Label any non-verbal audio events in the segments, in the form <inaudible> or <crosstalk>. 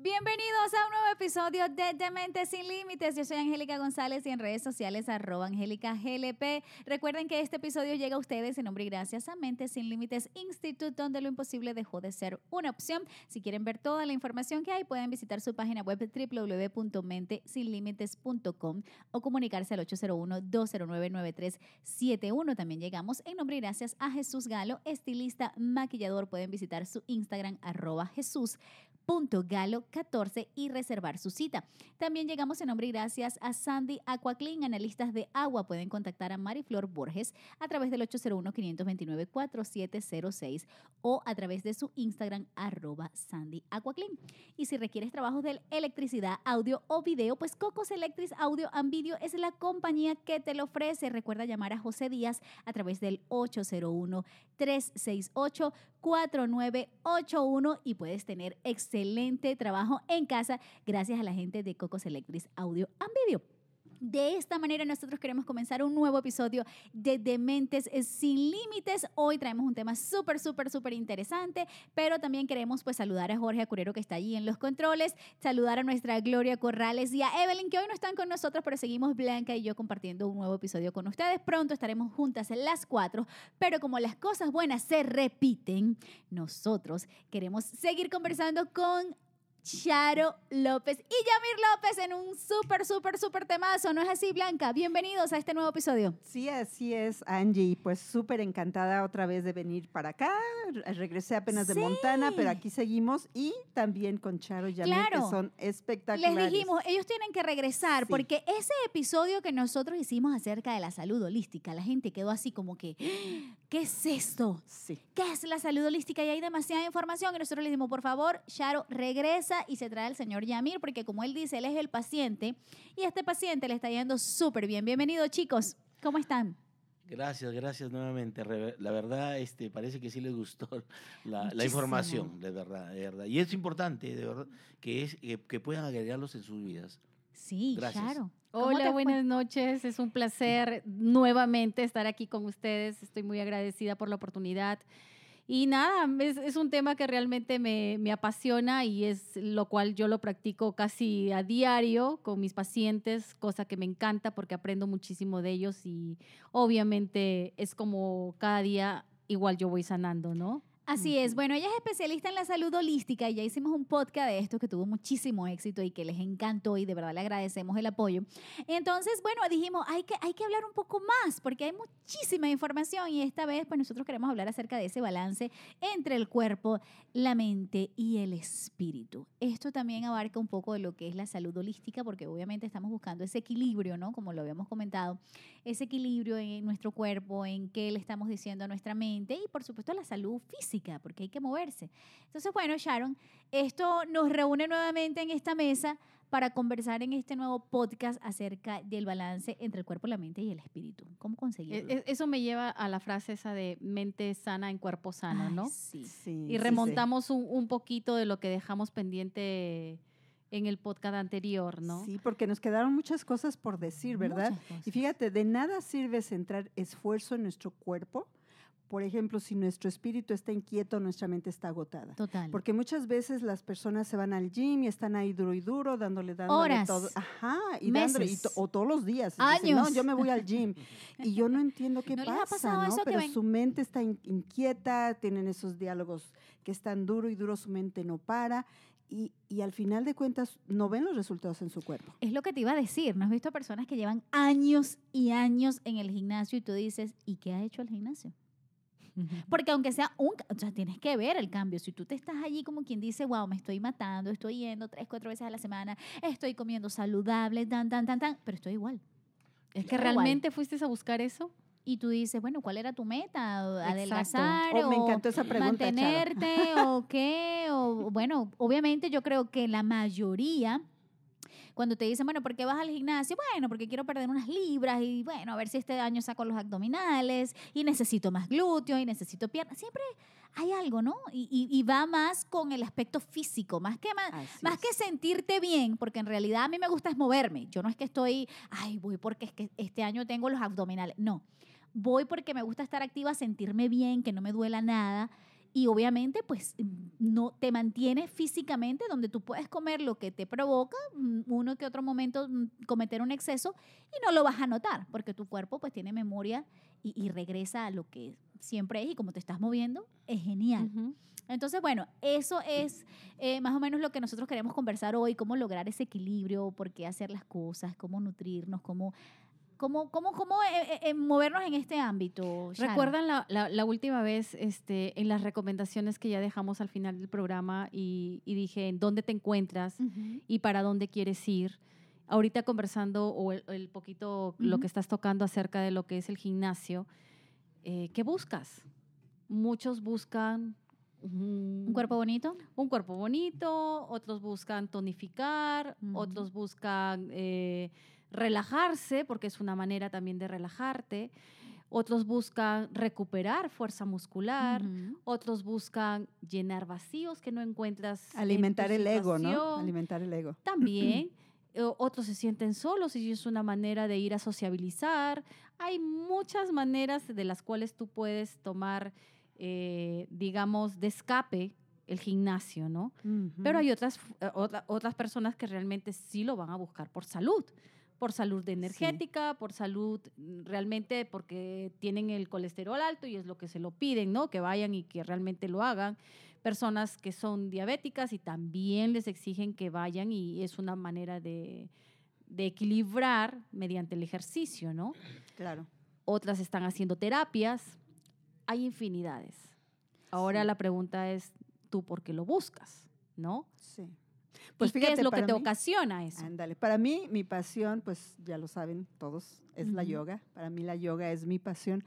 Bienvenidos a un nuevo episodio de Demente Sin Límites. Yo soy Angélica González y en redes sociales arroba Angélica GLP. Recuerden que este episodio llega a ustedes en nombre y gracias a Mente Sin Límites Institute, donde lo imposible dejó de ser una opción. Si quieren ver toda la información que hay, pueden visitar su página web www.mentesinlimites.com o comunicarse al 801-209-9371. También llegamos en nombre y gracias a Jesús Galo, estilista, maquillador. Pueden visitar su Instagram arroba Jesús galo 14 y reservar su cita. También llegamos en nombre y gracias a Sandy Aquaclean, analistas de agua. Pueden contactar a Mariflor Borges a través del 801-529-4706 o a través de su Instagram arroba Sandy. Y si requieres trabajos de electricidad, audio o video, pues Cocos Electric Audio and Video es la compañía que te lo ofrece. Recuerda llamar a José Díaz a través del 801 368 4981 y puedes tener excelente trabajo en casa gracias a la gente de Cocos Electric Audio and Video. De esta manera nosotros queremos comenzar un nuevo episodio de Dementes sin Límites. Hoy traemos un tema súper, súper, súper interesante, pero también queremos pues saludar a Jorge Acurero que está allí en los controles, saludar a nuestra Gloria Corrales y a Evelyn que hoy no están con nosotros, pero seguimos Blanca y yo compartiendo un nuevo episodio con ustedes. Pronto estaremos juntas en las cuatro, pero como las cosas buenas se repiten, nosotros queremos seguir conversando con Charo López y Yamir López en un súper, súper, súper temazo. ¿No es así, Blanca? Bienvenidos a este nuevo episodio. Sí, así es, Angie. Pues súper encantada otra vez de venir para acá. Regresé apenas de Montana, pero aquí seguimos. Y también con Charo y Yamir, que son espectaculares. Les dijimos, ellos tienen que regresar porque ese episodio que nosotros hicimos acerca de la salud holística, la gente quedó así como que, ¿qué es esto? Sí. ¿Qué es la salud holística? Y hay demasiada información. Y nosotros le dijimos, por favor, Charo, regresa y se trae al señor Yamir, porque como él dice, él es el paciente y este paciente le está yendo súper bien. Bienvenido, chicos. ¿Cómo están? Gracias, gracias nuevamente. La verdad, este, parece que sí les gustó <laughs> la, información, de verdad, de verdad. Y es importante, de verdad, que, es, que, puedan agregarlos en sus vidas. Sí, claro. Hola, buenas noches. Es un placer nuevamente estar aquí con ustedes. Estoy muy agradecida por la oportunidad. Y nada, es, un tema que realmente me, me, apasiona y es lo cual yo lo practico casi a diario con mis pacientes, cosa que me encanta porque aprendo muchísimo de ellos y obviamente es como cada día igual yo voy sanando, ¿no? Así es. Bueno, ella es especialista en la salud holística y ya hicimos un podcast de esto que tuvo muchísimo éxito y que les encantó y de verdad le agradecemos el apoyo. Entonces, bueno, dijimos, hay que, hay que hablar un poco más porque hay muchísima información y esta vez pues nosotros queremos hablar acerca de ese balance entre el cuerpo, la mente y el espíritu. Esto también abarca un poco de lo que es la salud holística porque obviamente estamos buscando ese equilibrio, ¿no? Como lo habíamos comentado, ese equilibrio en nuestro cuerpo, en qué le estamos diciendo a nuestra mente y por supuesto la salud física porque hay que moverse. Entonces, bueno, Sharon, esto nos reúne nuevamente en esta mesa para conversar en este nuevo podcast acerca del balance entre el cuerpo, la mente y el espíritu. ¿Cómo conseguirlo? E, e, eso me lleva a la frase esa de mente sana en cuerpo sano, ¿no? Sí. sí. Y remontamos Un, un, poquito de lo que dejamos pendiente en el podcast anterior, ¿no? Sí, porque nos quedaron muchas cosas por decir, ¿verdad? Y fíjate, de nada sirve centrar esfuerzo en nuestro cuerpo por ejemplo, si nuestro espíritu está inquieto, nuestra mente está agotada. Total. Porque muchas veces las personas se van al gym y están ahí duro y duro, dándole, dándole Horas. todo. Ajá, y dándole, o todos los días. Años. no, yo me voy al gym. <laughs> Y yo no entiendo qué pasa, ¿no? Pero su mente está inquieta, tienen esos diálogos que están duro y duro, su mente no para. Y, y, al final de cuentas no ven los resultados en su cuerpo. Es lo que te iba a decir. ¿No has visto personas que llevan años y años en el gimnasio y tú dices, ¿y qué ha hecho el gimnasio? Porque aunque sea un, o sea, tienes que ver el cambio. Si tú te estás allí como quien dice, wow, me estoy matando, estoy yendo tres, cuatro veces a la semana, estoy comiendo saludable, tan, tan, tan, tan, pero estoy igual. Es que realmente fuiste a buscar eso. Y tú dices, bueno, ¿cuál era tu meta? ¿Adelgazar? Oh, me encantó esa pregunta, ¿Mantenerte? ¿O qué? O, bueno, obviamente yo creo que la mayoría cuando te dicen, bueno, ¿por qué vas al gimnasio? Bueno, porque quiero perder unas libras y bueno, a ver si este año saco los abdominales y necesito más glúteos y necesito piernas. Siempre hay algo, ¿no? Y, va más con el aspecto físico, más que, más, más que sentirte bien, porque en realidad a mí me gusta es moverme. Yo no es que estoy, ay, voy porque es que este año tengo los abdominales. No, voy porque me gusta estar activa, sentirme bien, que no me duela nada y obviamente pues no te mantiene físicamente donde tú puedes comer lo que te provoca mm, uno que otro momento mm, cometer un exceso y no lo vas a notar porque tu cuerpo pues tiene memoria y, regresa a lo que siempre es y como te estás moviendo es genial. Entonces, bueno, eso es eh, más o menos lo que nosotros queremos conversar hoy, cómo lograr ese equilibrio, por qué hacer las cosas, cómo nutrirnos, cómo ¿Cómo, cómo, cómo eh, eh, movernos en este ámbito? ¿Recuerdan la, la, última vez este, en las recomendaciones que ya dejamos al final del programa y, y dije en dónde te encuentras y para dónde quieres ir? Ahorita conversando o el, poquito lo que estás tocando acerca de lo que es el gimnasio, eh, ¿qué buscas? Muchos buscan un, cuerpo bonito. Un cuerpo bonito, otros buscan tonificar, otros buscan relajarse, porque es una manera también de relajarte. Otros buscan recuperar fuerza muscular, otros buscan llenar vacíos que no encuentras. Alimentar el ego, ¿no? Alimentar el ego. También. otros se sienten solos y es una manera de ir a sociabilizar. Hay muchas maneras de las cuales tú puedes tomar, eh, digamos, de escape el gimnasio, ¿no? Pero hay otras, eh, otras personas que realmente sí lo van a buscar por salud por salud energética, por salud mm, realmente porque tienen el colesterol alto y es lo que se lo piden, ¿no? Que vayan y que realmente lo hagan. Personas que son diabéticas y también les exigen que vayan y es una manera de, equilibrar mediante el ejercicio, ¿no? Claro. Otras están haciendo terapias. Hay infinidades. Ahora la pregunta es, ¿tú por qué lo buscas? ¿No? Sí. Pues ¿Y ¿Qué es lo que te ocasiona eso? Ándale. Para mí, mi pasión, pues ya lo saben todos, es la yoga. Para mí la yoga es mi pasión.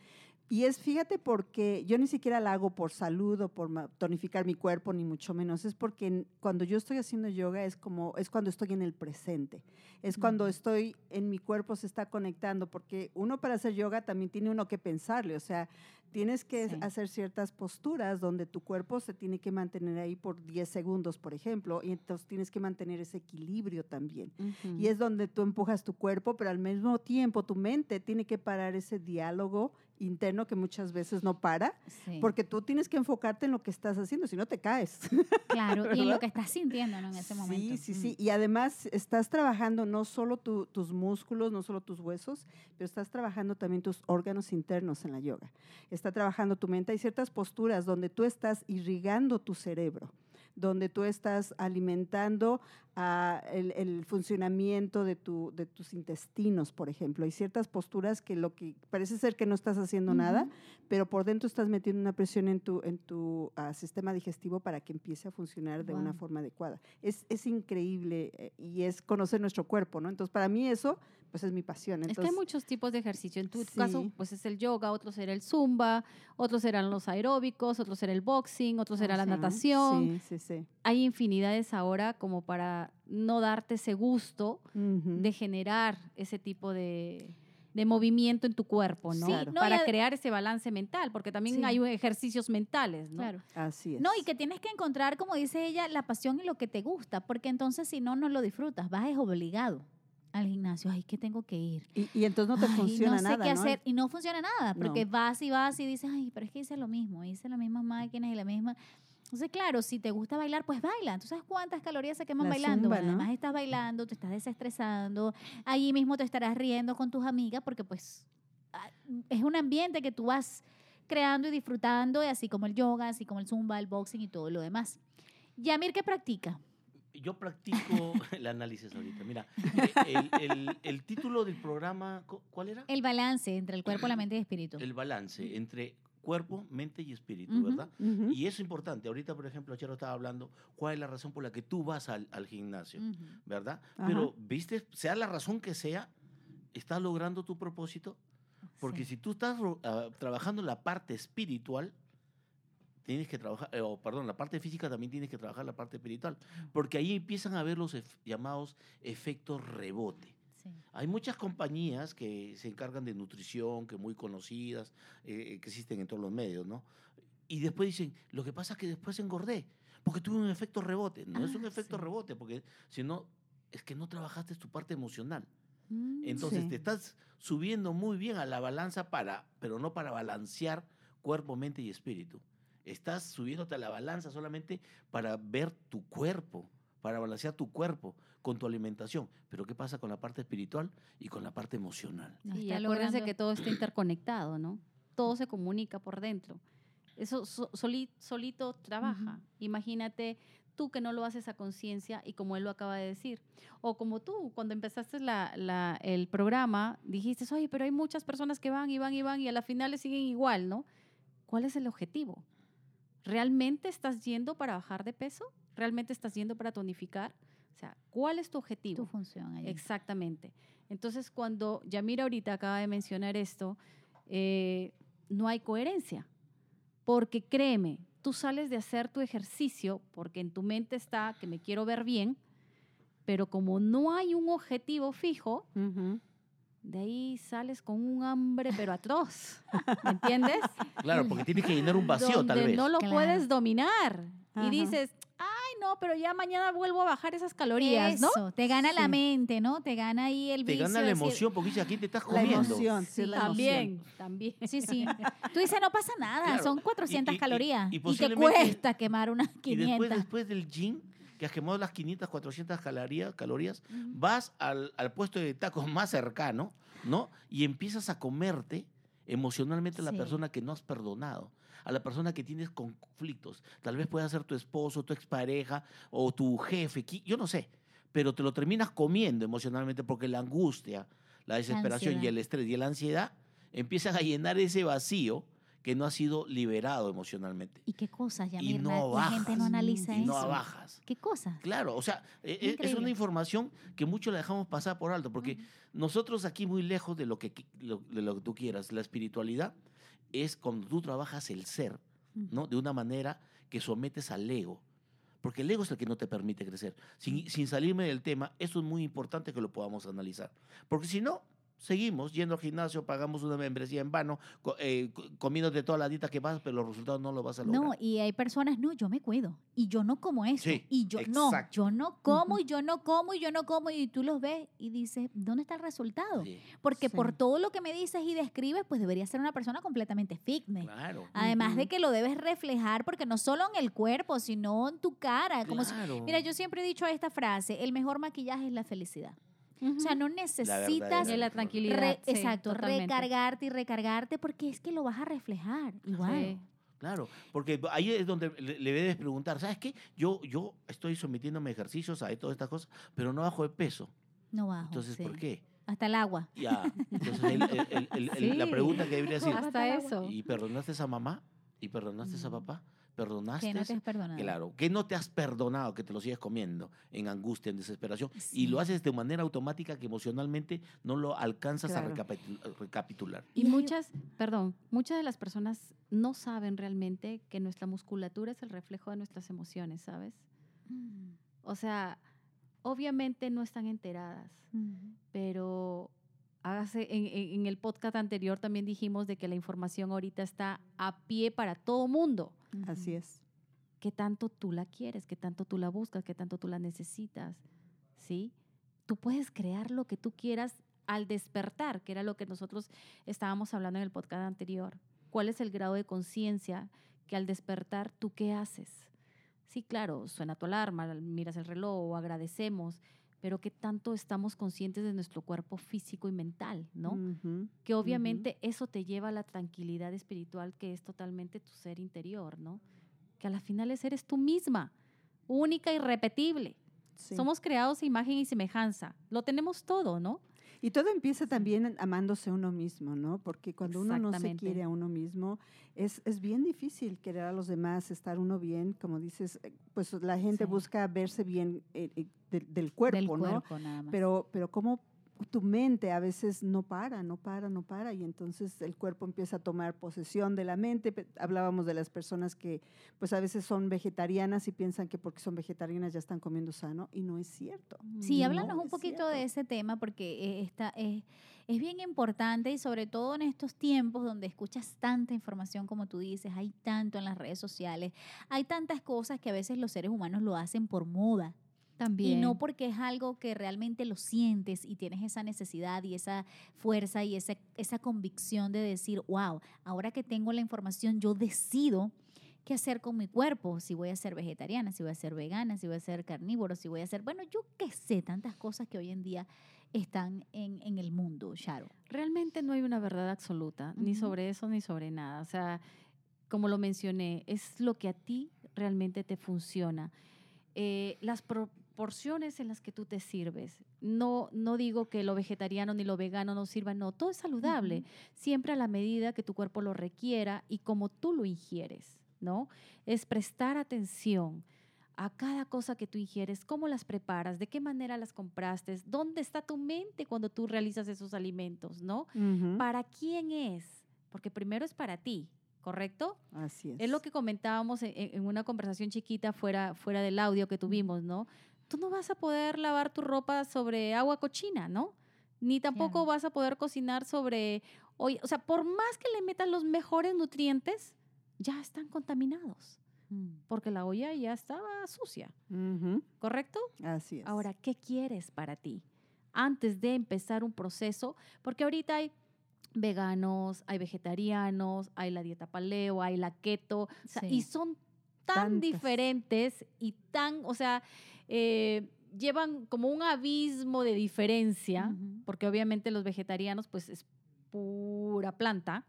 Y es, fíjate, porque yo ni siquiera la hago por salud o por tonificar mi cuerpo, ni mucho menos. Es porque cuando yo estoy haciendo yoga es como, es cuando estoy en el presente. Es cuando estoy en mi cuerpo se está conectando, porque uno para hacer yoga también tiene uno que pensarle. O sea, tienes que hacer ciertas posturas donde tu cuerpo se tiene que mantener ahí por 10 segundos, por ejemplo, y entonces tienes que mantener ese equilibrio también. Y es donde tú empujas tu cuerpo, pero al mismo tiempo tu mente tiene que parar ese diálogo interno que muchas veces no para, porque tú tienes que enfocarte en lo que estás haciendo, si no te caes. Claro, y en lo que estás sintiendo en ese momento. Sí, sí, sí. Y además estás trabajando no solo tus músculos, no solo tus huesos, pero estás trabajando también tus órganos internos en la yoga. Está trabajando tu mente. Hay ciertas posturas donde tú estás irrigando tu cerebro donde tú estás alimentando ah, el, funcionamiento de, tu, de tus intestinos, por ejemplo. Hay ciertas posturas que lo que parece ser que no estás haciendo nada, pero por dentro estás metiendo una presión en tu, en tu ah, sistema digestivo para que empiece a funcionar de una forma adecuada. Es, es increíble eh, y es conocer nuestro cuerpo, ¿no? Entonces, para mí eso pues es mi pasión. es que hay muchos tipos de ejercicio. En tu caso, pues es el yoga, otros será el zumba, otros serán los aeróbicos, otros será el boxing, otros será la natación. Sí, sí, sí. Hay infinidades ahora como para no darte ese gusto de generar ese tipo de, movimiento en tu cuerpo, ¿no? para crear ese balance mental, porque también hay ejercicios mentales, ¿no? Claro. Así es. No, y que tienes que encontrar, como dice ella, la pasión y lo que te gusta, porque entonces si no, no lo disfrutas, vas es obligado al gimnasio, ay, que tengo que ir. Y, entonces no te funciona nada. No sé qué hacer. Y no funciona nada, porque vas y vas y dices, ay, pero es que hice lo mismo, hice las mismas máquinas y la misma. Entonces, claro, si te gusta bailar, pues baila. ¿Tú sabes cuántas calorías se queman bailando? Además, estás bailando, te estás desestresando, ahí mismo te estarás riendo con tus amigas, porque pues ah, es un ambiente que tú vas creando y disfrutando, y así como el yoga, así como el zumba, el boxing y todo lo demás. Yamir, ¿qué practica? yo practico <laughs> el análisis ahorita. Mira, el, título del programa, ¿cuál era? El balance entre el cuerpo, la mente y el espíritu. El balance entre cuerpo, mente y espíritu, ¿verdad? Y eso es importante. Ahorita, por ejemplo, Chero estaba hablando cuál es la razón por la que tú vas al, gimnasio, ¿verdad? Pero, ¿viste? Sea la razón que sea, ¿estás logrando tu propósito? Porque si tú estás ah, trabajando la parte espiritual, tienes que trabajar, eh, o perdón, la parte física también tienes que trabajar la parte espiritual, porque ahí empiezan a ver los llamados efectos rebote. Hay muchas compañías que se encargan de nutrición, que muy conocidas, eh, que existen en todos los medios, ¿no? Y después dicen, lo que pasa es que después engordé, porque tuve un efecto rebote. No es un ah, efecto rebote, porque si no, es que no trabajaste tu parte emocional. Mm, Entonces te estás subiendo muy bien a la balanza para, pero no para balancear cuerpo, mente y espíritu. Estás subiéndote a la balanza solamente para ver tu cuerpo, para balancear tu cuerpo con tu alimentación. Pero ¿qué pasa con la parte espiritual y con la parte emocional? y acuérdense que todo está interconectado, ¿no? Todo se comunica por dentro. Eso solito, trabaja. Imagínate tú que no lo haces a conciencia y como él lo acaba de decir. O como tú, cuando empezaste el programa, dijiste, oye, pero hay muchas personas que van y van y van y a la final le siguen igual, ¿no? ¿Cuál es el objetivo? ¿Realmente estás yendo para bajar de peso? ¿Realmente estás yendo para tonificar? O sea, ¿cuál es tu objetivo? Tu función. Exactamente. Entonces, cuando Yamira ahorita acaba de mencionar esto, eh, no hay coherencia. Porque créeme, tú sales de hacer tu ejercicio porque en tu mente está que me quiero ver bien, pero como no hay un objetivo fijo, de ahí sales con un hambre pero atroz, ¿me entiendes? <laughs> Claro, porque tienes que llenar un vacío tal vez. No lo puedes dominar y dices, no, pero ya mañana vuelvo a bajar esas calorías, Eso, te gana la mente, ¿no? Te gana ahí el Te gana la emoción, porque dices, aquí te estás comiendo. La emoción, sí, la también, también. Sí, sí. Tú dices, no pasa nada, son 400 calorías. Y, te cuesta quemar unas 500. Y después, después del gym, que has quemado las 500, 400 calorías, calorías vas al, al, puesto de tacos más cercano, ¿no? Y empiezas a comerte emocionalmente a la persona que no has perdonado a la persona que tienes conflictos. Tal vez pueda ser tu esposo, tu expareja o tu jefe, yo no sé, pero te lo terminas comiendo emocionalmente porque la angustia, la desesperación y el estrés y la ansiedad empiezan a llenar ese vacío que no ha sido liberado emocionalmente. ¿Y qué cosas, Y no bajas. La gente no analiza y no bajas. ¿Qué cosas? Claro, o sea, e, e, es una información que mucho la dejamos pasar por alto, porque nosotros aquí muy lejos de lo, que, de lo que tú quieras, la espiritualidad es cuando tú trabajas el ser, ¿no? De una manera que sometes al ego. Porque el ego es el que no te permite crecer. Sin, sin salirme del tema, eso es muy importante que lo podamos analizar. Porque si no, seguimos yendo al gimnasio, pagamos una membresía en vano, eh, comiéndote toda la dieta que vas, pero los resultados no los vas a lograr. No, y hay personas, no, yo me cuido y yo no como eso. y yo no, yo no como y yo no como y yo no como y tú los ves y dices, ¿dónde está el resultado? Porque por todo lo que me dices y describes, pues debería ser una persona completamente fitness. Claro. Además de que lo debes reflejar porque no solo en el cuerpo, sino en tu cara. Como mira, yo siempre he dicho esta frase, el mejor maquillaje es la felicidad. O sea, no necesitas la, tranquilidad. exacto, recargarte y recargarte porque es que lo vas a reflejar igual. Claro, porque ahí es donde le, debes preguntar, ¿sabes qué? Yo, yo estoy sometiéndome a ejercicios, a todas estas cosas, pero no bajo de peso. No bajo. Entonces, ¿por qué? Hasta el agua. Ya. Entonces, la pregunta que debería decir. Hasta eso. ¿Y perdonaste a esa mamá? ¿Y perdonaste a esa papá? Perdonaste. Que no te has perdonado. Claro, que no te has perdonado, que te lo sigues comiendo en angustia, en desesperación. Y lo haces de manera automática que emocionalmente no lo alcanzas a recapitular. Y muchas, perdón, muchas de las personas no saben realmente que nuestra musculatura es el reflejo de nuestras emociones, ¿sabes? Mm. O sea, obviamente no están enteradas, pero Hágase, en, en, el podcast anterior también dijimos de que la información ahorita está a pie para todo mundo. Así es. ¿Qué tanto tú la quieres? ¿Qué tanto tú la buscas? ¿Qué tanto tú la necesitas? ¿Sí? Tú puedes crear lo que tú quieras al despertar, que era lo que nosotros estábamos hablando en el podcast anterior. ¿Cuál es el grado de conciencia que al despertar tú qué haces? Sí, claro, suena tu alarma, miras el reloj o agradecemos, pero qué tanto estamos conscientes de nuestro cuerpo físico y mental, ¿no? que obviamente eso te lleva a la tranquilidad espiritual que es totalmente tu ser interior, ¿no? Que a la final eres tú misma, única y repetible. Somos creados a imagen y semejanza. Lo tenemos todo, ¿no? Y todo empieza también amándose uno mismo, ¿no? Porque cuando uno no se quiere a uno mismo, es, es bien difícil querer a los demás, estar uno bien, como dices, eh, pues la gente busca verse bien eh, del, cuerpo, del cuerpo, Nada más. Pero, pero ¿cómo tu mente a veces no para, no para, no para, y entonces el cuerpo empieza a tomar posesión de la mente. Hablábamos de las personas que pues a veces son vegetarianas y piensan que porque son vegetarianas ya están comiendo sano, y no es cierto. Sí, háblanos un poquito de ese tema, porque eh, esta, es, es bien importante y sobre todo en estos tiempos donde escuchas tanta información como tú dices, hay tanto en las redes sociales, hay tantas cosas que a veces los seres humanos lo hacen por moda. Y no porque es algo que realmente lo sientes y tienes esa necesidad y esa fuerza y esa, esa convicción de decir, wow, ahora que tengo la información, yo decido qué hacer con mi cuerpo, si voy a ser vegetariana, si voy a ser vegana, si voy a ser carnívoro, si voy a ser, bueno, yo qué sé, tantas cosas que hoy en día están en, el mundo, Sharo. Realmente no hay una verdad absoluta, ni sobre eso ni sobre nada. O sea, como lo mencioné, es lo que a ti realmente te funciona. Eh, las proporciones en las que tú te sirves. No, no digo que lo vegetariano ni lo vegano no sirvan, no, todo es saludable, siempre a la medida que tu cuerpo lo requiera y como tú lo ingieres, ¿no? Es prestar atención a cada cosa que tú ingieres, cómo las preparas, de qué manera las compraste, dónde está tu mente cuando tú realizas esos alimentos, ¿no? ¿Para quién es? Porque primero es para ti, ¿correcto? Así es. Es lo que comentábamos en, una conversación chiquita fuera, fuera del audio que tuvimos, ¿no? Tú no vas a poder lavar tu ropa sobre agua cochina, ¿no? Ni tampoco vas a poder cocinar sobre, o sea, por más que le metas los mejores nutrientes, ya están contaminados. Mm. porque la olla ya estaba sucia. ¿Correcto? Así es. Ahora, ¿qué quieres para ti? Antes de empezar un proceso, porque ahorita hay veganos, hay vegetarianos, hay la dieta paleo, hay la keto, y son tan diferentes y tan, o sea, eh, llevan como un abismo de diferencia, porque obviamente los vegetarianos pues es pura planta,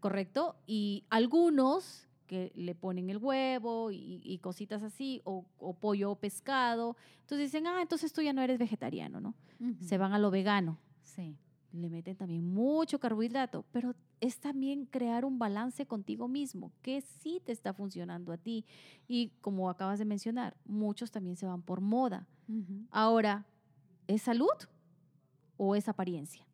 ¿correcto? Y algunos que le ponen el huevo y, cositas así, o, pollo o pescado. Entonces dicen, ah, entonces tú ya no eres vegetariano, ¿no? Se van a lo vegano. Sí. Le meten también mucho carbohidrato, pero es también crear un balance contigo mismo, que sí te está funcionando a ti. Y como acabas de mencionar, muchos también se van por moda. Ahora, ¿es salud o es apariencia?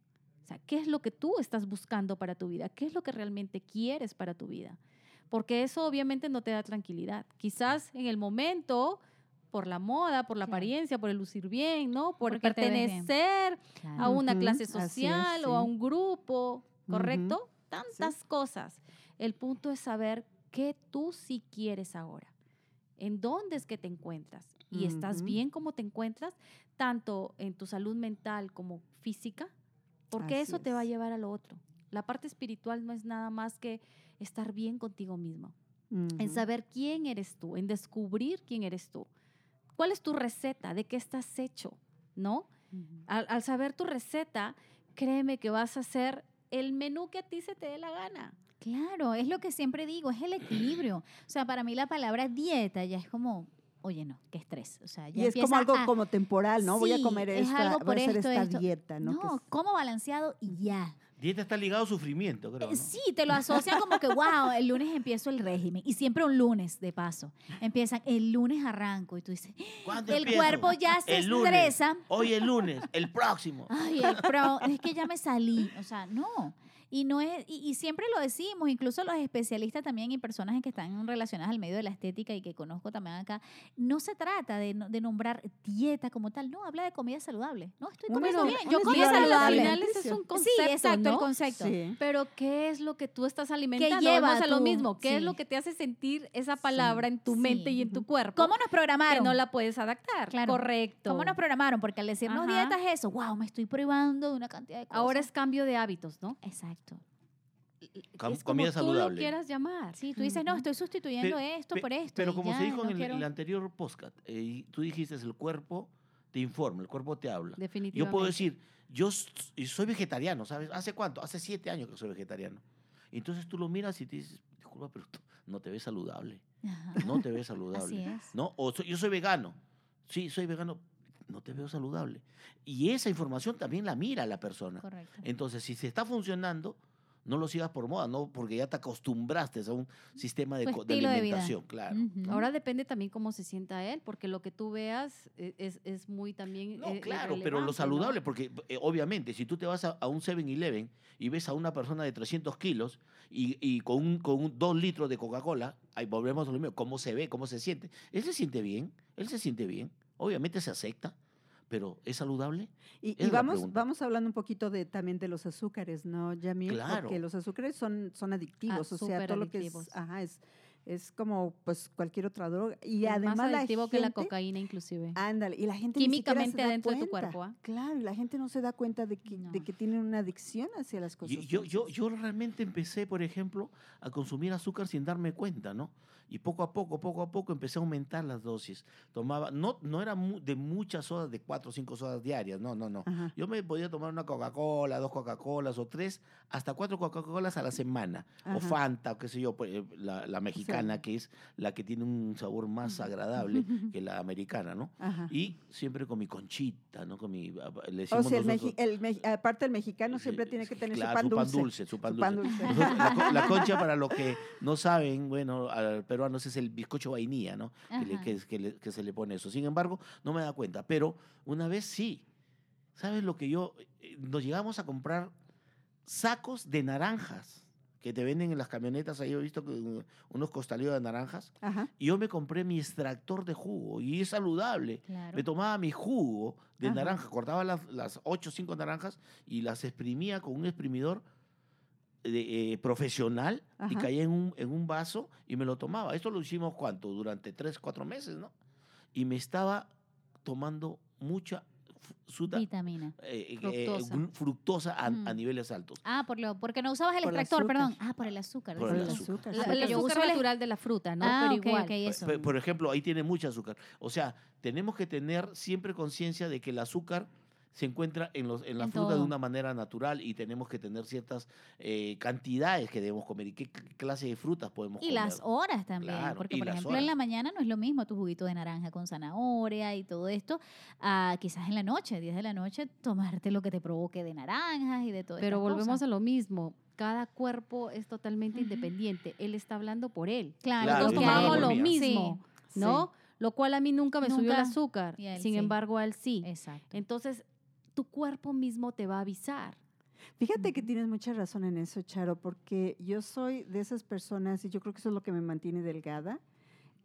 O sea, ¿qué es lo que tú estás buscando para tu vida? ¿Qué es lo que realmente quieres para tu vida? porque eso obviamente no te da tranquilidad. Quizás en el momento, por la moda, por la apariencia, por el lucir bien, ¿no? Por pertenecer a una clase social o a un grupo, ¿correcto? Tantas cosas. El punto es saber qué tú sí quieres ahora. ¿En dónde es que te encuentras? ¿Y estás bien como te encuentras? Tanto en tu salud mental como física, porque eso te va a llevar a lo otro. La parte espiritual no es nada más que estar bien contigo mismo, en saber quién eres tú, en descubrir quién eres tú. ¿Cuál es tu receta? ¿De qué estás hecho? ¿No? al, saber tu receta, créeme que vas a hacer el menú que a ti se te dé la gana. Claro, es lo que siempre digo, es el equilibrio. O sea, para mí la palabra dieta ya es como, oye, no, qué estrés. O sea, y es como algo como temporal, ¿no? voy a comer esto, voy a hacer esta dieta, ¿no? No, como balanceado y ya. Dieta está ligado a sufrimiento, creo. Eh, sí, te lo asocian como que, wow, el lunes empiezo el régimen. Y siempre un lunes, de paso. Empiezan, el lunes arranco. Y tú dices, el cuerpo ya se estresa. Hoy el lunes, el próximo. Ay, el pro, es que ya me salí. O sea, no. Y, no es, y, siempre lo decimos, incluso los especialistas también y personas que están relacionadas al medio de la estética y que conozco también acá, no se trata de, de nombrar dieta como tal, no, habla de comida saludable. No, estoy comiendo bien, yo como saludable. Al final es un concepto, Sí, exacto, el concepto. Pero ¿qué es lo que tú estás alimentando? ¿Qué lleva a lo mismo? ¿Qué es lo que te hace sentir esa palabra en tu mente y en tu cuerpo? ¿Cómo nos programaron? Que no la puedes adaptar. Claro. Correcto. ¿Cómo nos programaron? Porque al decirnos dietas eso, wow, me estoy privando de una cantidad de cosas. Ahora es cambio de hábitos, ¿no? Exacto. Es comida saludable. Tú lo quieras llamar. Sí, tú dices, no, estoy sustituyendo esto por esto. Pero como se dijo en el, anterior podcast, eh, tú dijiste, el cuerpo te informa, el cuerpo te habla. Definitivamente. Yo puedo decir, yo soy vegetariano, ¿sabes? ¿Hace cuánto? Hace siete años que soy vegetariano. Entonces tú lo miras y te dices, disculpa, pero no te ves saludable. No te ves saludable. <laughs> Así es. ¿No? O yo soy vegano. Sí, soy vegano, no te veo saludable. Y esa información también la mira la persona. Correcto. Entonces, si se está funcionando, no lo sigas por moda, no porque ya te acostumbraste a un sistema de, alimentación, claro. Ahora depende también cómo se sienta él, porque lo que tú veas e, es, es muy también. No, eh, claro, pero lo saludable, porque eh, obviamente, si tú te vas a, un 7-Eleven y ves a una persona de 300 kilos y, y con, un, con un 2 litros de Coca-Cola, ahí volvemos a lo mismo, cómo se ve, cómo se siente. Él se siente bien, él se siente bien, obviamente se acepta pero ¿es saludable? Y, vamos, vamos hablando un poquito de, también de los azúcares, ¿no, Yamil? Claro. Porque los azúcares son, son adictivos, ah, o sea, todo lo que es, ajá, es, es como pues cualquier otra droga. Y además más adictivo que la cocaína inclusive. Ándale, y la gente Químicamente ni adentro de tu cuerpo. ¿ah? Claro, y la gente no se da cuenta de que, de que tienen una adicción hacia las cosas. Yo, yo, yo realmente empecé, por ejemplo, a consumir azúcar sin darme cuenta, ¿no? Y poco a poco, poco a poco empecé a aumentar las dosis. Tomaba, no, no era de muchas sodas, de cuatro o cinco sodas diarias, no, no, no. Yo me podía tomar una Coca-Cola, dos Coca-Colas o tres, hasta cuatro Coca-Colas a la semana. O Fanta, o qué sé yo, pues, eh, la, mexicana, que es la que tiene un sabor más agradable <laughs> que la americana, ¿no? Y siempre con mi conchita, ¿no? Con mi, o sea, el, aparte el mexicano siempre tiene que tener su pan dulce. Su pan dulce, La, concha, para los que <laughs> no saben, bueno, al peruanos es el bizcocho vainilla, ¿no? Que, que, se le pone eso. Sin embargo, no me da cuenta. Pero una vez sí. ¿Sabes lo que yo? Eh, nos llegamos a comprar sacos de naranjas que te venden en las camionetas, ahí he visto unos costaleros de naranjas, y yo me compré mi extractor de jugo, y es saludable. Me tomaba mi jugo de naranja, cortaba las, las 8 o 5 naranjas y las exprimía con un exprimidor eh, profesional y caía en un, en un vaso y me lo tomaba. Esto lo hicimos cuánto, durante 3, 4 meses, ¿no? Y me estaba tomando mucha vitamina eh, eh, fructosa, a, mm. niveles altos. Ah, por lo, porque no usabas el extractor, perdón. Ah, por el azúcar. Por el azúcar. el azúcar natural de la fruta, ¿no? Ah, Pero igual. Por, por, ejemplo, ahí tiene mucho azúcar. O sea, tenemos que tener siempre conciencia de que el azúcar se encuentra en, los, en la fruta de una manera natural y tenemos que tener ciertas eh, cantidades que debemos comer y qué clase de frutas podemos comer. Y las horas también, porque por ejemplo en la mañana no es lo mismo tu juguito de naranja con zanahoria y todo esto, a quizás en la noche, 10 de la noche, tomarte lo que te provoque de naranjas y de todo Pero volvemos a lo mismo, cada cuerpo es totalmente independiente, él está hablando por él. Claro, claro tomamos lo mismo, ¿no? Lo cual a mí nunca me subió el azúcar, sin embargo a él sí. Exacto. Entonces, tu cuerpo mismo te va a avisar. Fíjate que tienes mucha razón en eso, Charo, porque yo soy de esas personas, y yo creo que eso es lo que me mantiene delgada,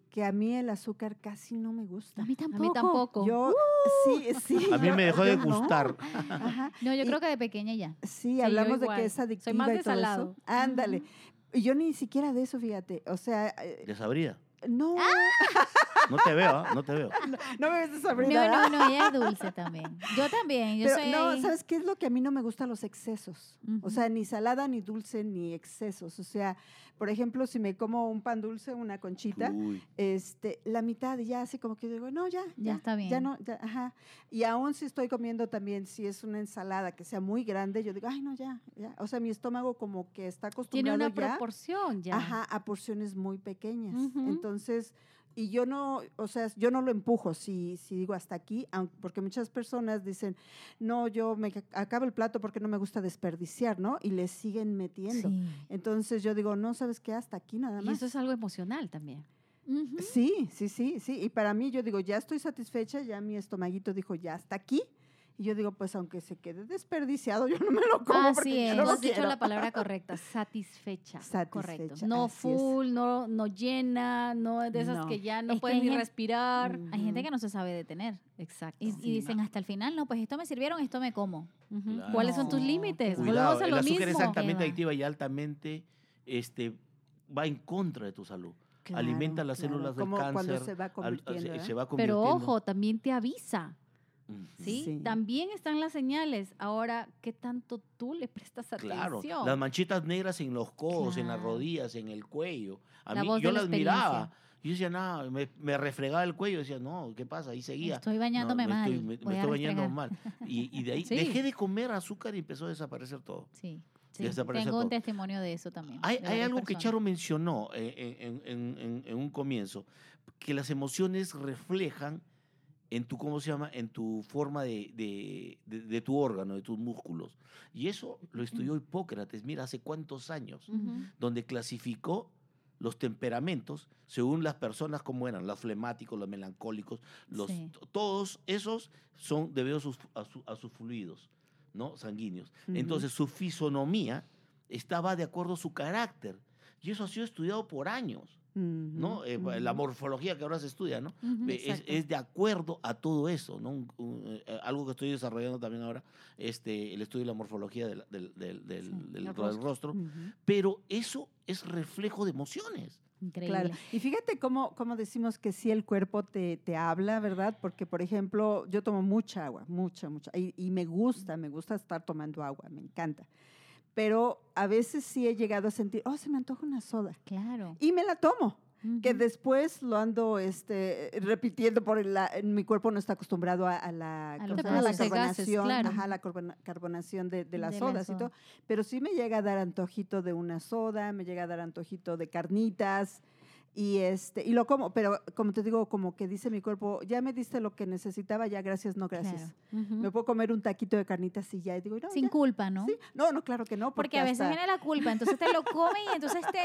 que a mí el azúcar casi no me gusta. A mí tampoco. A mí tampoco. Yo, sí, sí. <laughs> A mí me dejó de <laughs> gustar. No, yo creo que de pequeña ya. Sí, hablamos de que es adictiva Soy más de salado. Ándale. Y yo ni siquiera de eso, fíjate. O sea... ¿Ya sabría? No. ¡Ah! <laughs> No te veo, ¿ah? no te veo. <laughs> No, me ves desabrida. No, no, no, ella es dulce <laughs> también. Yo también. Yo soy no, ¿sabes qué es lo que a mí no me gustan los excesos? O sea, ni salada, ni dulce, ni excesos. O sea, por ejemplo, si me como un pan dulce, una conchita, este, la mitad ya así como que digo, no, ya, ya, está bien. Ya no, ya, ajá. Y aún si estoy comiendo también, si es una ensalada que sea muy grande, yo digo, ay, no, ya, ya. O sea, mi estómago como que está acostumbrado Tiene una proporción ya. Ajá, a porciones muy pequeñas. Entonces, y yo no, o sea, yo no lo empujo si, si digo hasta aquí, porque muchas personas dicen, no, yo me acabo el plato porque no me gusta desperdiciar, ¿no? Y le siguen metiendo. Entonces yo digo, no, ¿sabes qué? Hasta aquí nada más. Y eso es algo emocional también. Sí, sí, sí, sí. Y para mí yo digo, ya estoy satisfecha, ya mi estomaguito dijo, ya hasta aquí. Y yo digo, pues aunque se quede desperdiciado, yo no me lo como así porque es. no has dicho la palabra <laughs> correcta, satisfecha. Satisfecha. Correcto. No full, no, no llena, no de esas que ya no pueden ni respirar. Hay gente que no se sabe detener. Exacto. Y, dicen hasta el final, no, pues esto me sirvieron, esto me como. ¿Cuáles son tus límites? Cuidado, a lo el azúcar es altamente adictiva y altamente este, va en contra de tu salud. Alimenta las células del cáncer. se va convirtiendo. ¿eh? Pero ojo, también te avisa. ¿Sí? También están las señales. Ahora, ¿qué tanto tú le prestas atención? Claro, las manchitas negras en los codos, en las rodillas, en el cuello. A mí, yo las miraba. Yo decía, nada, me, refregaba el cuello, decía, no, ¿qué pasa? Ahí seguía. Estoy bañándome mal. Estoy, me, estoy bañando mal. Y, de ahí <laughs> dejé de comer azúcar y empezó a desaparecer todo. Sí. tengo un testimonio de eso también. Hay, algo que Charo mencionó en, en, un comienzo, que las emociones reflejan en tu, ¿cómo se llama? En tu forma de, de, de, tu órgano, de tus músculos. Y eso lo estudió Hipócrates, mira, hace cuántos años, donde clasificó los temperamentos según las personas como eran, los flemáticos, los melancólicos, los, todos esos son debidos a sus, a, sus fluidos ¿no? sanguíneos. Entonces su fisonomía estaba de acuerdo a su carácter. Y eso ha sido estudiado por años. ¿No? Eh, la morfología que ahora se estudia, ¿no? es, de acuerdo a todo eso, ¿no? Eh, algo que estoy desarrollando también ahora, este, el estudio de la morfología del, del, del, rostro, pero eso es reflejo de emociones. Claro. Y fíjate cómo, cómo decimos que sí el cuerpo te, te, habla, ¿verdad? Porque, por ejemplo, yo tomo mucha agua, mucha, mucha, y, y me gusta, me gusta estar tomando agua, me encanta pero a veces sí he llegado a sentir, oh, se me antoja una soda. Claro. Y me la tomo. que después lo ando este, repitiendo por el, mi cuerpo no está acostumbrado a, la, carbonación, la carbonación de, las sodas y todo, pero sí me llega a dar antojito de una soda, me llega a dar antojito de carnitas, y este y lo como pero como te digo como que dice mi cuerpo ya me diste lo que necesitaba ya gracias no gracias me puedo comer un taquito de carnitas y ya y digo no, sin culpa no ¿Sí? no no claro que no porque, a veces viene la culpa entonces te lo comes y entonces te,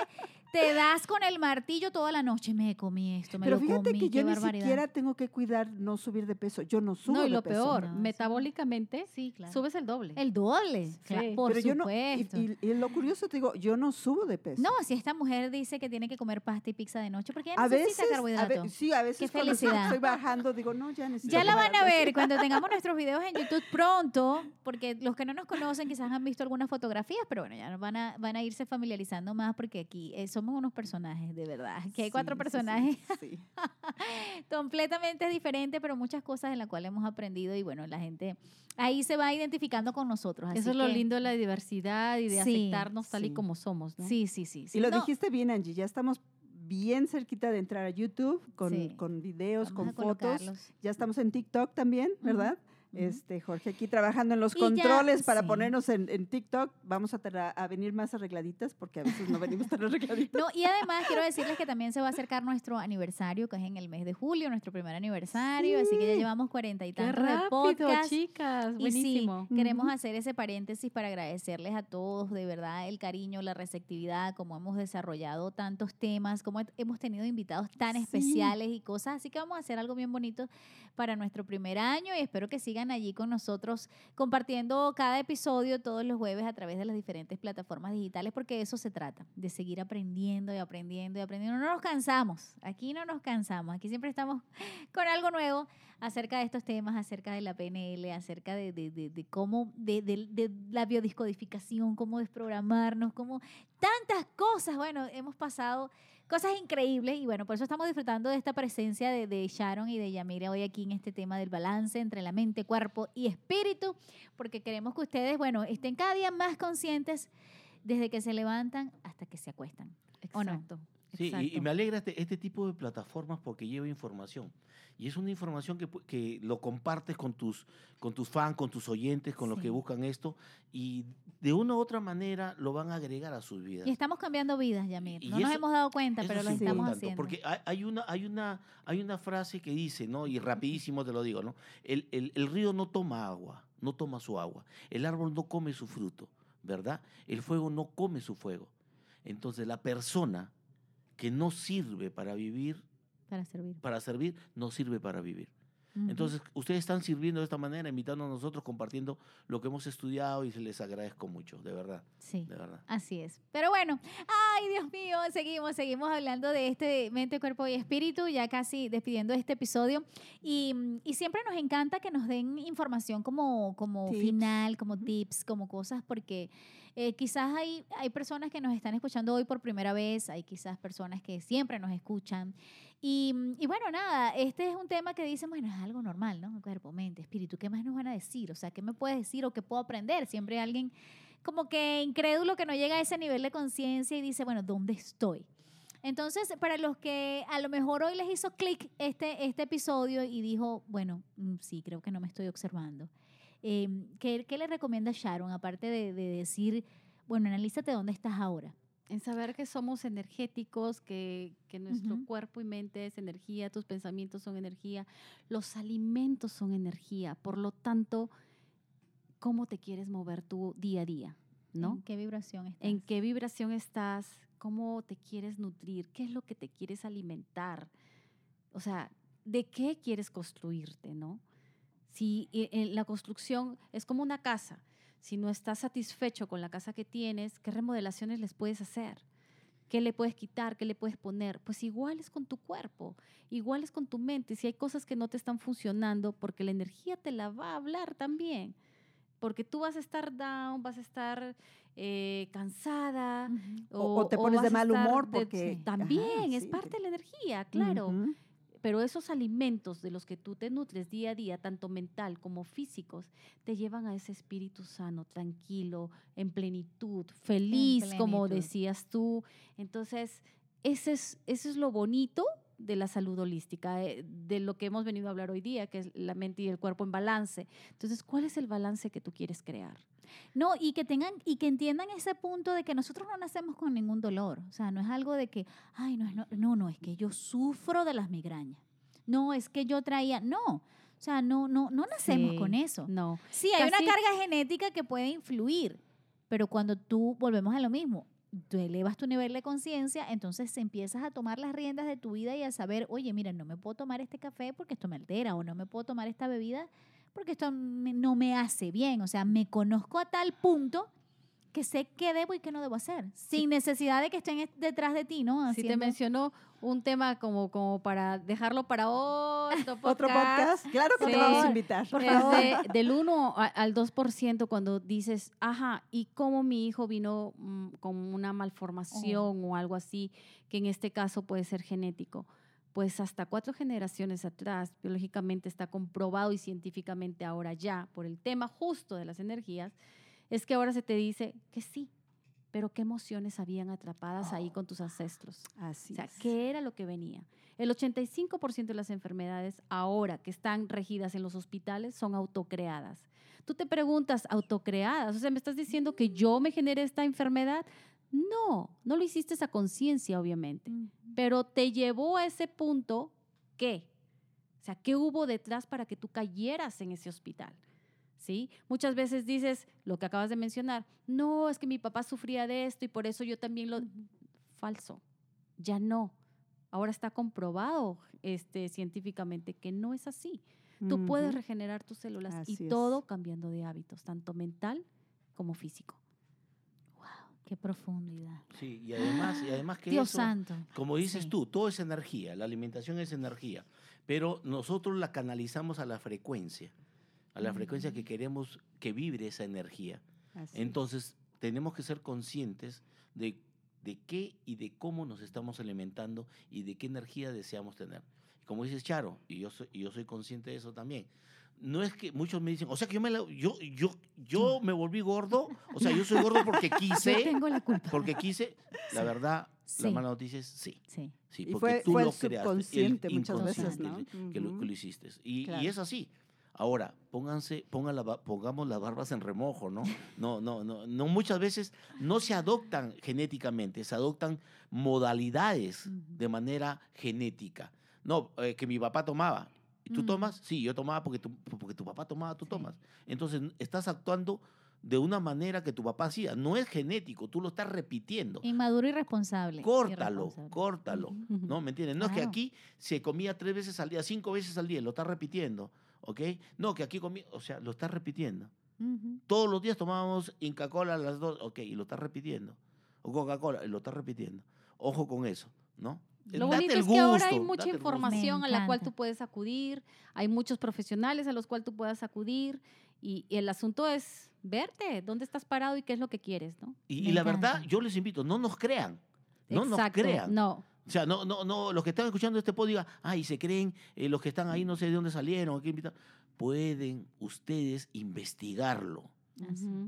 te das con el martillo toda la noche me comí esto me pero lo fíjate que yo ni siquiera tengo que cuidar no subir de peso yo no subo no y lo peor metabólicamente sí, claro. subes el doble. El doble. Sí. por pero supuesto. y, y, lo curioso te digo yo no subo de peso. No si esta mujer dice que tiene que comer pasta y pizza de noche porque ya a necesita veces, carbohidrato. A sí, a veces Qué felicidad. estoy bajando digo, no, ya necesito Ya la van a ver cuando <laughs> tengamos nuestros videos en YouTube pronto, porque los que no nos conocen quizás han visto algunas fotografías, pero bueno, ya van a, van a irse familiarizando más porque aquí eh, somos unos personajes, de verdad. Que hay cuatro personajes sí, <laughs> completamente diferentes, pero muchas cosas en las cuales hemos aprendido y bueno, la gente ahí se va identificando con nosotros. Eso es lo lindo de la diversidad y de aceptarnos tal y como somos. ¿no? Sí, sí, sí. Y lo dijiste bien, Angie, ya estamos bien cerquita de entrar a YouTube con, con videos, con fotos. Ya estamos en TikTok también, ¿verdad? Este, Jorge aquí trabajando en los controles para ponernos en, en, TikTok. Vamos a, a, venir más arregladitas porque a veces no venimos tan arregladitas. No, y además quiero decirles que también se va a acercar nuestro aniversario, que es en el mes de julio, nuestro primer aniversario. Así que ya llevamos cuarenta y tantos de podcast. chicas. Buenísimo. Y sí, queremos hacer ese paréntesis para agradecerles a todos de verdad el cariño, la receptividad, como hemos desarrollado tantos temas, como hemos tenido invitados tan especiales y cosas. Así que vamos a hacer algo bien bonito para nuestro primer año y espero que sigan allí con nosotros compartiendo cada episodio todos los jueves a través de las diferentes plataformas digitales, porque de eso se trata, de seguir aprendiendo y aprendiendo y aprendiendo. No nos cansamos, aquí no nos cansamos, aquí siempre estamos <laughs> con algo nuevo acerca de estos temas, acerca de la PNL, acerca de, de, de, cómo, de, de, la biodiscodificación, cómo desprogramarnos, cómo tantas cosas. Bueno, hemos pasado cosas increíbles y bueno, por eso estamos disfrutando de esta presencia de, Sharon y de Yamira hoy aquí en este tema del balance entre la mente, cuerpo y espíritu, porque queremos que ustedes, bueno, estén cada día más conscientes desde que se levantan hasta que se acuestan. Exacto. Sí, y, me alegra este, este tipo de plataformas porque lleva información. Y es una información que, que lo compartes con tus, con tus fans, con tus oyentes, con los que buscan esto, y de una u otra manera lo van a agregar a sus vidas. Y estamos cambiando vidas, Yamir. no nos hemos dado cuenta, pero lo estamos haciendo. Porque hay, una, hay, una, hay una frase que dice, ¿no? Y rapidísimo te lo digo, ¿no? El, el, el río no toma agua, no toma su agua. El árbol no come su fruto, ¿verdad? El fuego no come su fuego. Entonces la persona que no sirve para vivir para servir. Para servir, no sirve para vivir. Entonces, ustedes están sirviendo de esta manera, invitando a nosotros, compartiendo lo que hemos estudiado y se les agradezco mucho, de verdad. Sí. De verdad. Así es. Pero bueno, ay, Dios mío, seguimos, seguimos hablando de este mente, cuerpo y espíritu, ya casi despidiendo este episodio. Y, y siempre nos encanta que nos den información como, como final, como tips, como cosas, porque eh, quizás hay, hay personas que nos están escuchando hoy por primera vez, hay quizás personas que siempre nos escuchan. Y, y, bueno, nada, este es un tema que dicen, bueno, es algo normal, ¿no? Cuerpo, mente, espíritu, ¿qué más nos van a decir? O sea, ¿qué me puedes decir o qué puedo aprender? Siempre hay alguien como que incrédulo que no llega a ese nivel de conciencia y dice, bueno, ¿dónde estoy? Entonces, para los que a lo mejor hoy les hizo clic este, este episodio y dijo, bueno, mm, sí, creo que no me estoy observando. Em, ¿qué, ¿qué, le recomienda Sharon? Aparte de, decir, bueno, analízate dónde estás ahora. En saber que somos energéticos, que, que nuestro cuerpo y mente es energía, tus pensamientos son energía, los alimentos son energía. Por lo tanto, ¿cómo te quieres mover tú día a día? ¿no? ¿En qué vibración estás? ¿En qué vibración estás? ¿Cómo te quieres nutrir? ¿Qué es lo que te quieres alimentar? O sea, ¿de qué quieres construirte, no? Si en eh, la construcción es como una casa, si no estás satisfecho con la casa que tienes, ¿qué remodelaciones les puedes hacer? ¿Qué le puedes quitar? ¿Qué le puedes poner? Pues igual es con tu cuerpo, igual es con tu mente. Si hay cosas que no te están funcionando, porque la energía te la va a hablar también. Porque tú vas a estar down, vas a estar eh, cansada. o, te pones de mal humor porque... también, es parte de la energía, claro. Pero esos alimentos de los que tú te nutres día a día, tanto mental como físicos, te llevan a ese espíritu sano, tranquilo, en plenitud, feliz, como decías tú. Entonces, ese es, eso es lo bonito de la salud holística, de, eh, de, lo que hemos venido a hablar hoy día, que es la mente y el cuerpo en balance. Entonces, ¿cuál es el balance que tú quieres crear? No, y que tengan y que entiendan ese punto de que nosotros no nacemos con ningún dolor. O sea, no es algo de que, ay, no, no, no, no es que yo sufro de las migrañas. No, es que yo traía, no. O sea, no, no, no nacemos con eso. No. Sí, hay una carga genética que puede influir, pero cuando tú, volvemos a lo mismo, tú elevas tu nivel de conciencia, entonces empiezas a tomar las riendas de tu vida y a saber, oye, mira, no me puedo tomar este café porque esto me altera, o no me puedo tomar esta bebida porque esto no me hace bien. O sea, me conozco a tal punto que sé qué debo y qué no debo hacer, sin necesidad de que estén detrás de ti, ¿no? Si te mencionó un tema como, como para dejarlo para otro <laughs> podcast. ¿Otro podcast? Claro que te vamos a invitar. Por favor. <laughs> del 1 al 2% cuando dices, ajá, ¿y cómo mi hijo vino mm, con una malformación oh. o algo así, que en este caso puede ser genético? Pues hasta cuatro generaciones atrás, biológicamente está comprobado y científicamente ahora ya, por el tema justo de las energías, es que ahora se te dice que sí, pero qué emociones habían atrapadas ahí con tus ancestros. Así o sea, ¿qué era lo que venía? El 85% de las enfermedades ahora que están regidas en los hospitales son autocreadas. Tú te preguntas, ¿autocreadas? O sea, ¿me estás diciendo que yo me generé esta enfermedad? No, no lo hiciste esa conciencia, obviamente, pero te llevó a ese punto ¿qué? o sea, ¿qué hubo detrás para que tú cayeras en ese hospital? ¿Sí? Muchas veces dices lo que acabas de mencionar, no, es que mi papá sufría de esto y por eso yo también lo... Falso, ya no. Ahora está comprobado este, científicamente que no es así. Tú puedes regenerar tus células y todo cambiando de hábitos, tanto mental como físico. Qué profundidad. Sí, y además, y además que Dios santo. como dices tú, todo es energía, la alimentación es energía, pero nosotros la canalizamos a la frecuencia, a la frecuencia que queremos que vibre esa energía. Entonces, tenemos que ser conscientes de, de qué y de cómo nos estamos alimentando y de qué energía deseamos tener. Como dices, Charo, y yo soy, y yo soy consciente de eso también no es que muchos me dicen, o sea que yo me, yo, yo, yo me volví gordo, o sea, yo soy gordo porque <laughs> quise. tengo la culpa. Porque quise, la verdad, la mala noticia es sí. Sí. sí porque tú lo creaste. muchas veces, ¿no? Que, lo, que lo, hiciste. Y, y, es así. Ahora, pónganse, pongan la, pongamos las barbas en remojo, ¿no? <laughs> No, no, no, no. Muchas veces no se adoptan genéticamente, se adoptan modalidades de manera genética. No, eh, que mi papá tomaba. ¿Y tú tomas? Sí, yo tomaba porque tu, porque tu papá tomaba, tú tomas. Entonces, estás actuando de una manera que tu papá hacía. No es genético, tú lo estás repitiendo. Inmaduro y responsable. Córtalo, córtalo. ¿No? ¿Me entiendes? No es que aquí se comía tres veces al día, cinco veces al día, lo estás repitiendo. ¿Ok? No, que aquí comía, o sea, lo estás repitiendo. Todos los días tomábamos Inca-Cola a las dos, ok, y lo estás repitiendo. O Coca-Cola, y lo estás repitiendo. Ojo con eso, ¿no? Lo bonito es que ahora hay mucha información a la cual tú puedes acudir, hay muchos profesionales a los cuales tú puedas acudir y, el asunto es verte, dónde estás parado y qué es lo que quieres, ¿no? Y, la verdad, yo les invito, no nos crean, no nos crean. No. O sea, no, no, no, los que están escuchando este podcast digan, ay, se creen, eh, los que están ahí no sé de dónde salieron, qué Pueden ustedes investigarlo,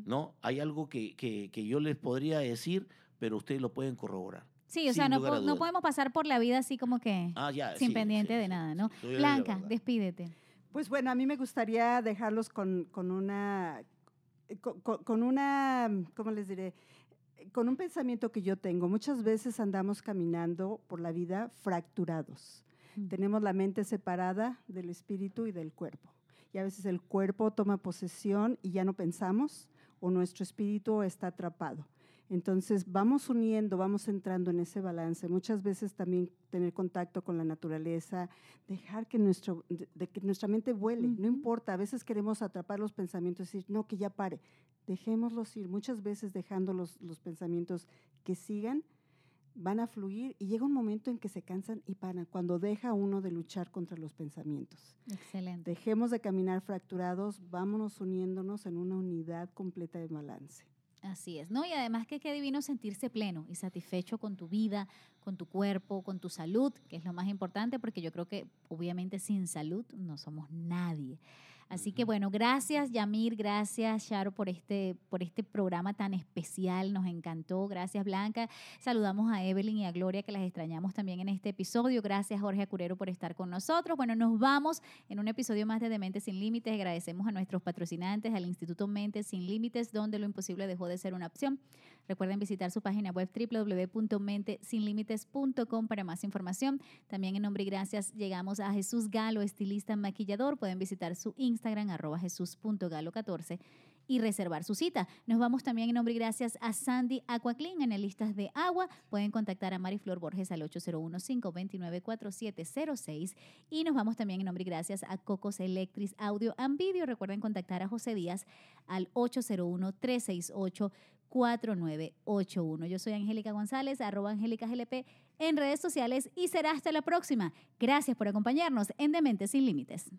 ¿no? Hay algo que, que, que yo les podría decir, pero ustedes lo pueden corroborar. Sí, o sea, no, no, podemos pasar por la vida así como que ah, sin pendiente de nada, ¿no? Blanca, despídete. Pues bueno, a mí me gustaría dejarlos con, con una, con, con, una, ¿cómo les diré? Con un pensamiento que yo tengo. Muchas veces andamos caminando por la vida fracturados. Mm. Tenemos la mente separada del espíritu y del cuerpo. Y a veces el cuerpo toma posesión y ya no pensamos o nuestro espíritu está atrapado. Entonces vamos uniendo, vamos entrando en ese balance. Muchas veces también tener contacto con la naturaleza, dejar que, nuestro, de, que nuestra mente vuele, no importa, a veces queremos atrapar los pensamientos y decir, no, que ya pare, dejémoslos ir. Muchas veces dejando los, los pensamientos que sigan, van a fluir y llega un momento en que se cansan y paran, cuando deja uno de luchar contra los pensamientos. Excelente. Dejemos de caminar fracturados, vámonos uniéndonos en una unidad completa de balance. Así es, ¿no? Y además que qué divino sentirse pleno y satisfecho con tu vida, con tu cuerpo, con tu salud, que es lo más importante, porque yo creo que obviamente sin salud no somos nadie. Así que bueno, gracias Yamir, gracias Charo por este, por este programa tan especial, nos encantó. Gracias Blanca. Saludamos a Evelyn y a Gloria que las extrañamos también en este episodio. Gracias Jorge Acurero por estar con nosotros. Bueno, nos vamos en un episodio más de Dementes sin Límites. Agradecemos a nuestros patrocinantes, al Instituto Mentes sin Límites, donde lo imposible dejó de ser una opción. Recuerden visitar su página web www.mentesinlimites.com para más información. También en nombre y gracias llegamos a Jesús Galo, estilista maquillador. Pueden visitar su Instagram arroba jesús.galo14 y reservar su cita. Nos vamos también en nombre y gracias a Sandy Aquaclean, analistas de agua. Pueden contactar a Mariflor Borges al 801-529-4706 y nos vamos también en nombre y gracias a Cocos Electric Audio and Video. Recuerden contactar a José Díaz al 801 368 4981. Yo soy Angélica González, arroba Angélica GLP en redes sociales y será hasta la próxima. Gracias por acompañarnos en Dementes Sin Límites.